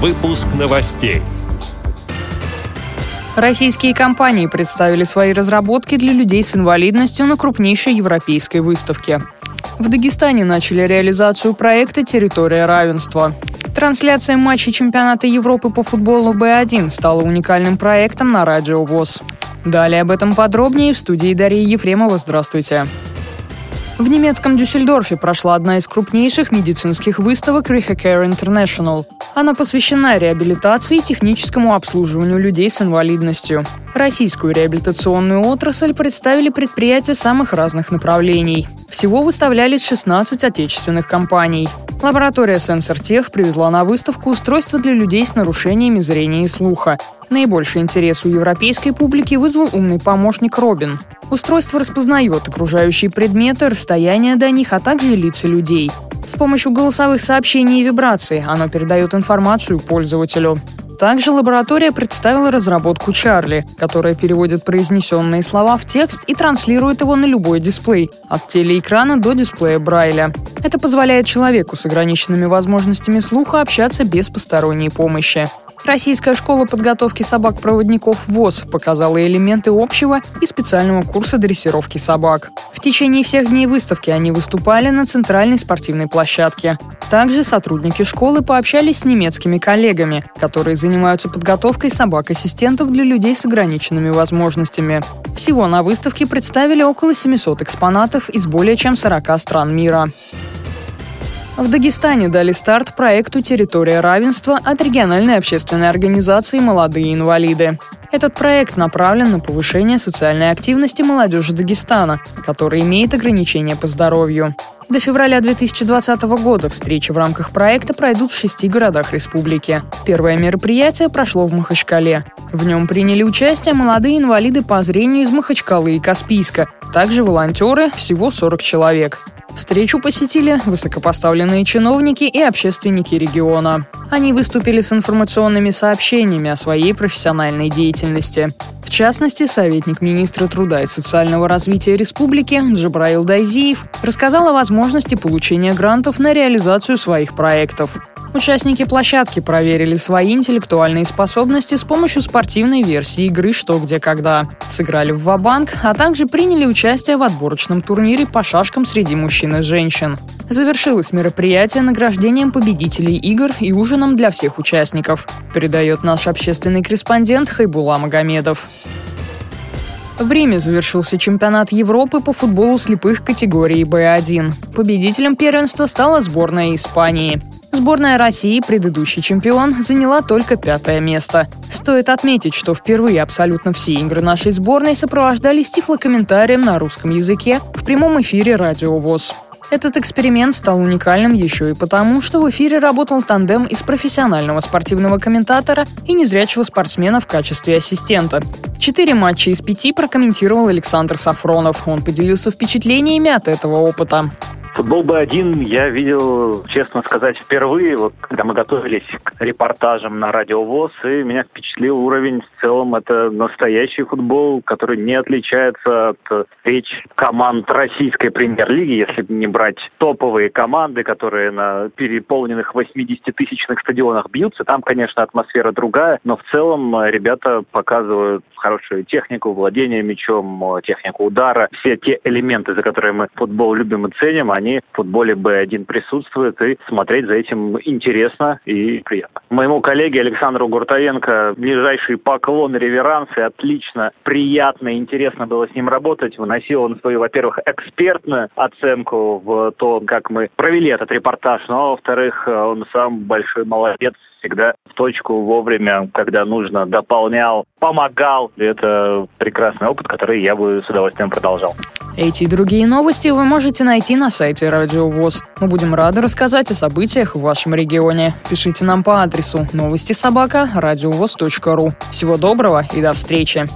Выпуск новостей. Российские компании представили свои разработки для людей с инвалидностью на крупнейшей европейской выставке. В Дагестане начали реализацию проекта «Территория равенства». Трансляция матчей чемпионата Европы по футболу Б1 стала уникальным проектом на Радио ВОЗ. Далее об этом подробнее в студии Дарьи Ефремова. Здравствуйте. В немецком Дюссельдорфе прошла одна из крупнейших медицинских выставок Rehacare International. Она посвящена реабилитации и техническому обслуживанию людей с инвалидностью. Российскую реабилитационную отрасль представили предприятия самых разных направлений. Всего выставлялись 16 отечественных компаний. Лаборатория SensorTech привезла на выставку устройства для людей с нарушениями зрения и слуха. Наибольший интерес у европейской публики вызвал умный помощник Робин. Устройство распознает окружающие предметы, расстояние до них, а также лица людей. С помощью голосовых сообщений и вибраций оно передает информацию пользователю. Также лаборатория представила разработку Чарли, которая переводит произнесенные слова в текст и транслирует его на любой дисплей, от телеэкрана до дисплея Брайля. Это позволяет человеку с ограниченными возможностями слуха общаться без посторонней помощи. Российская школа подготовки собак-проводников ВОЗ показала элементы общего и специального курса дрессировки собак. В течение всех дней выставки они выступали на центральной спортивной площадке. Также сотрудники школы пообщались с немецкими коллегами, которые занимаются подготовкой собак-ассистентов для людей с ограниченными возможностями. Всего на выставке представили около 700 экспонатов из более чем 40 стран мира. В Дагестане дали старт проекту «Территория равенства» от региональной общественной организации «Молодые инвалиды». Этот проект направлен на повышение социальной активности молодежи Дагестана, которая имеет ограничения по здоровью. До февраля 2020 года встречи в рамках проекта пройдут в шести городах республики. Первое мероприятие прошло в Махачкале. В нем приняли участие молодые инвалиды по зрению из Махачкалы и Каспийска, также волонтеры, всего 40 человек. Встречу посетили высокопоставленные чиновники и общественники региона. Они выступили с информационными сообщениями о своей профессиональной деятельности. В частности, советник министра труда и социального развития республики Джабраил Дайзиев рассказал о возможности получения грантов на реализацию своих проектов. Участники площадки проверили свои интеллектуальные способности с помощью спортивной версии игры «Что, где, когда». Сыграли в ва-банк, а также приняли участие в отборочном турнире по шашкам среди мужчин и женщин. Завершилось мероприятие награждением победителей игр и ужином для всех участников, передает наш общественный корреспондент Хайбула Магомедов. В Риме завершился чемпионат Европы по футболу слепых категории Б1. Победителем первенства стала сборная Испании. Сборная России, предыдущий чемпион, заняла только пятое место. Стоит отметить, что впервые абсолютно все игры нашей сборной сопровождались тифлокомментарием на русском языке в прямом эфире «Радио ВОЗ». Этот эксперимент стал уникальным еще и потому, что в эфире работал тандем из профессионального спортивного комментатора и незрячего спортсмена в качестве ассистента. Четыре матча из пяти прокомментировал Александр Сафронов. Он поделился впечатлениями от этого опыта. Футбол Б1 я видел, честно сказать, впервые, вот, когда мы готовились к репортажам на Радио ВОЗ, и меня впечатлил уровень в целом. Это настоящий футбол, который не отличается от встреч команд российской премьер-лиги, если не брать топовые команды, которые на переполненных 80-тысячных стадионах бьются. Там, конечно, атмосфера другая, но в целом ребята показывают хорошую технику, владение мячом, технику удара. Все те элементы, за которые мы футбол любим и ценим, они они в футболе Б1 присутствуют, и смотреть за этим интересно и приятно. Моему коллеге Александру Гуртовенко ближайший поклон, реверансы, отлично, приятно, интересно было с ним работать. Выносил он свою, во-первых, экспертную оценку в то, как мы провели этот репортаж, но, во-вторых, он сам большой молодец, всегда в точку вовремя, когда нужно, дополнял, помогал. Это прекрасный опыт, который я бы с удовольствием продолжал. Эти и другие новости вы можете найти на сайте Радио ВОЗ. Мы будем рады рассказать о событиях в вашем регионе. Пишите нам по адресу новости собака ру. Всего доброго и до встречи!